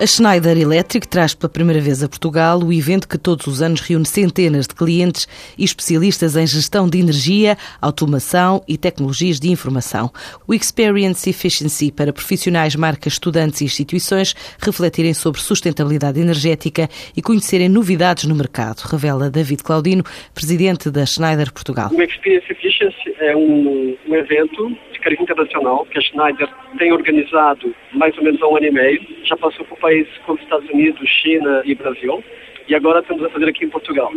A Schneider Electric traz pela primeira vez a Portugal o evento que todos os anos reúne centenas de clientes e especialistas em gestão de energia, automação e tecnologias de informação. O Experience Efficiency para profissionais, marcas, estudantes e instituições refletirem sobre sustentabilidade energética e conhecerem novidades no mercado, revela David Claudino, presidente da Schneider Portugal. O Experience Efficiency é um, um evento cariz internacional que a Schneider tem organizado mais ou menos há um ano e meio. Já passou por países como Estados Unidos, China e Brasil. E agora estamos a fazer aqui em Portugal.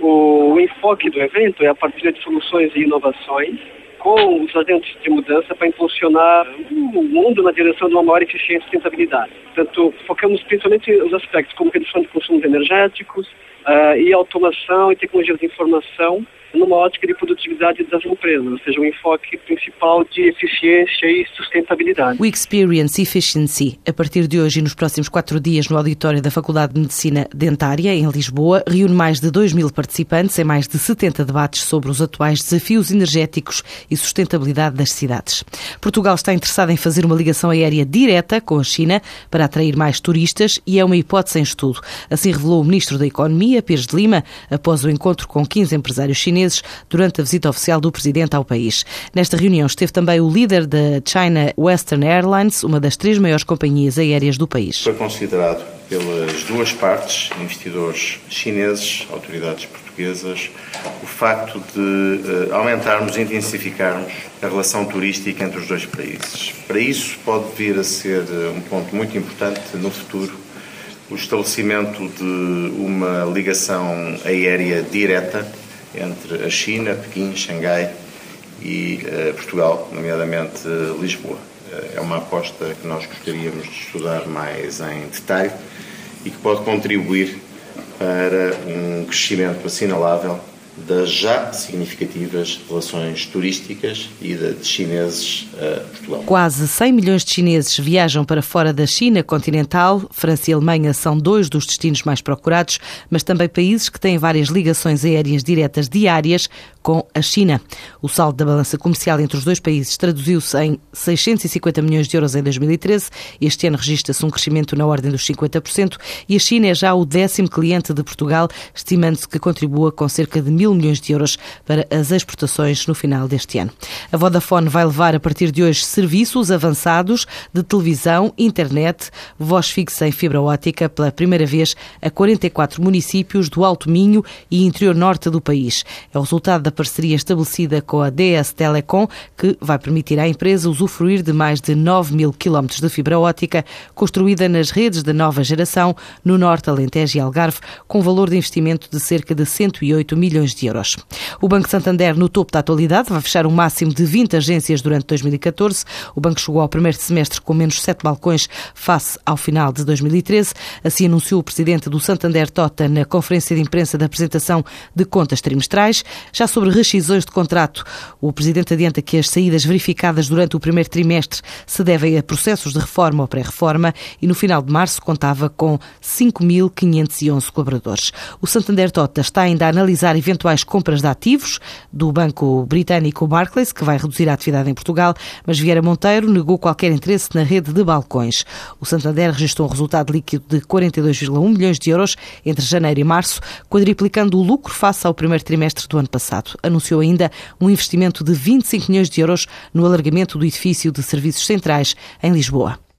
O enfoque do evento é a partir de soluções e inovações com os agentes de mudança para impulsionar o mundo na direção de uma maior eficiência e sustentabilidade. Portanto, focamos principalmente nos aspectos como redução de consumos energéticos uh, e automação e tecnologias de informação numa ótica de produtividade das empresas, ou seja, um enfoque principal de eficiência e sustentabilidade. O Experience Efficiency, a partir de hoje e nos próximos quatro dias no auditório da Faculdade de Medicina Dentária, em Lisboa, reúne mais de 2 mil participantes em mais de 70 debates sobre os atuais desafios energéticos e sustentabilidade das cidades. Portugal está interessado em fazer uma ligação aérea direta com a China para atrair mais turistas e é uma hipótese em estudo. Assim revelou o Ministro da Economia, Pires de Lima, após o encontro com 15 empresários chineses chineses durante a visita oficial do presidente ao país. Nesta reunião esteve também o líder da China Western Airlines, uma das três maiores companhias aéreas do país. Foi considerado pelas duas partes, investidores chineses, autoridades portuguesas, o facto de uh, aumentarmos e intensificarmos a relação turística entre os dois países. Para isso pode vir a ser eh, um ponto muito importante no futuro o estabelecimento de uma ligação aérea direta entre a China, Pequim, Xangai e uh, Portugal, nomeadamente uh, Lisboa. Uh, é uma aposta que nós gostaríamos de estudar mais em detalhe e que pode contribuir para um crescimento assinalável das já significativas relações turísticas e de chineses a Portugal. Quase 100 milhões de chineses viajam para fora da China continental. França e Alemanha são dois dos destinos mais procurados, mas também países que têm várias ligações aéreas diretas diárias com a China. O saldo da balança comercial entre os dois países traduziu-se em 650 milhões de euros em 2013. Este ano registra-se um crescimento na ordem dos 50% e a China é já o décimo cliente de Portugal, estimando-se que contribua com cerca de mil mil milhões de euros para as exportações no final deste ano. A Vodafone vai levar a partir de hoje serviços avançados de televisão, internet, voz fixa em fibra ótica pela primeira vez a 44 municípios do Alto Minho e interior norte do país. É o resultado da parceria estabelecida com a DS Telecom, que vai permitir à empresa usufruir de mais de 9 mil quilómetros de fibra ótica construída nas redes da nova geração no Norte, Alentejo e Algarve, com valor de investimento de cerca de 108 milhões de euros. O Banco Santander, no topo da atualidade, vai fechar um máximo de 20 agências durante 2014. O banco chegou ao primeiro semestre com menos 7 balcões face ao final de 2013. Assim anunciou o presidente do Santander Tota na conferência de imprensa da apresentação de contas trimestrais. Já sobre rescisões de contrato, o presidente adianta que as saídas verificadas durante o primeiro trimestre se devem a processos de reforma ou pré-reforma e no final de março contava com 5.511 colaboradores. O Santander Tota está ainda a analisar eventuais eventuais compras de ativos do banco britânico Barclays, que vai reduzir a atividade em Portugal, mas Vieira Monteiro negou qualquer interesse na rede de balcões. O Santander registrou um resultado líquido de 42,1 milhões de euros entre janeiro e março, quadriplicando o lucro face ao primeiro trimestre do ano passado. Anunciou ainda um investimento de 25 milhões de euros no alargamento do edifício de serviços centrais em Lisboa.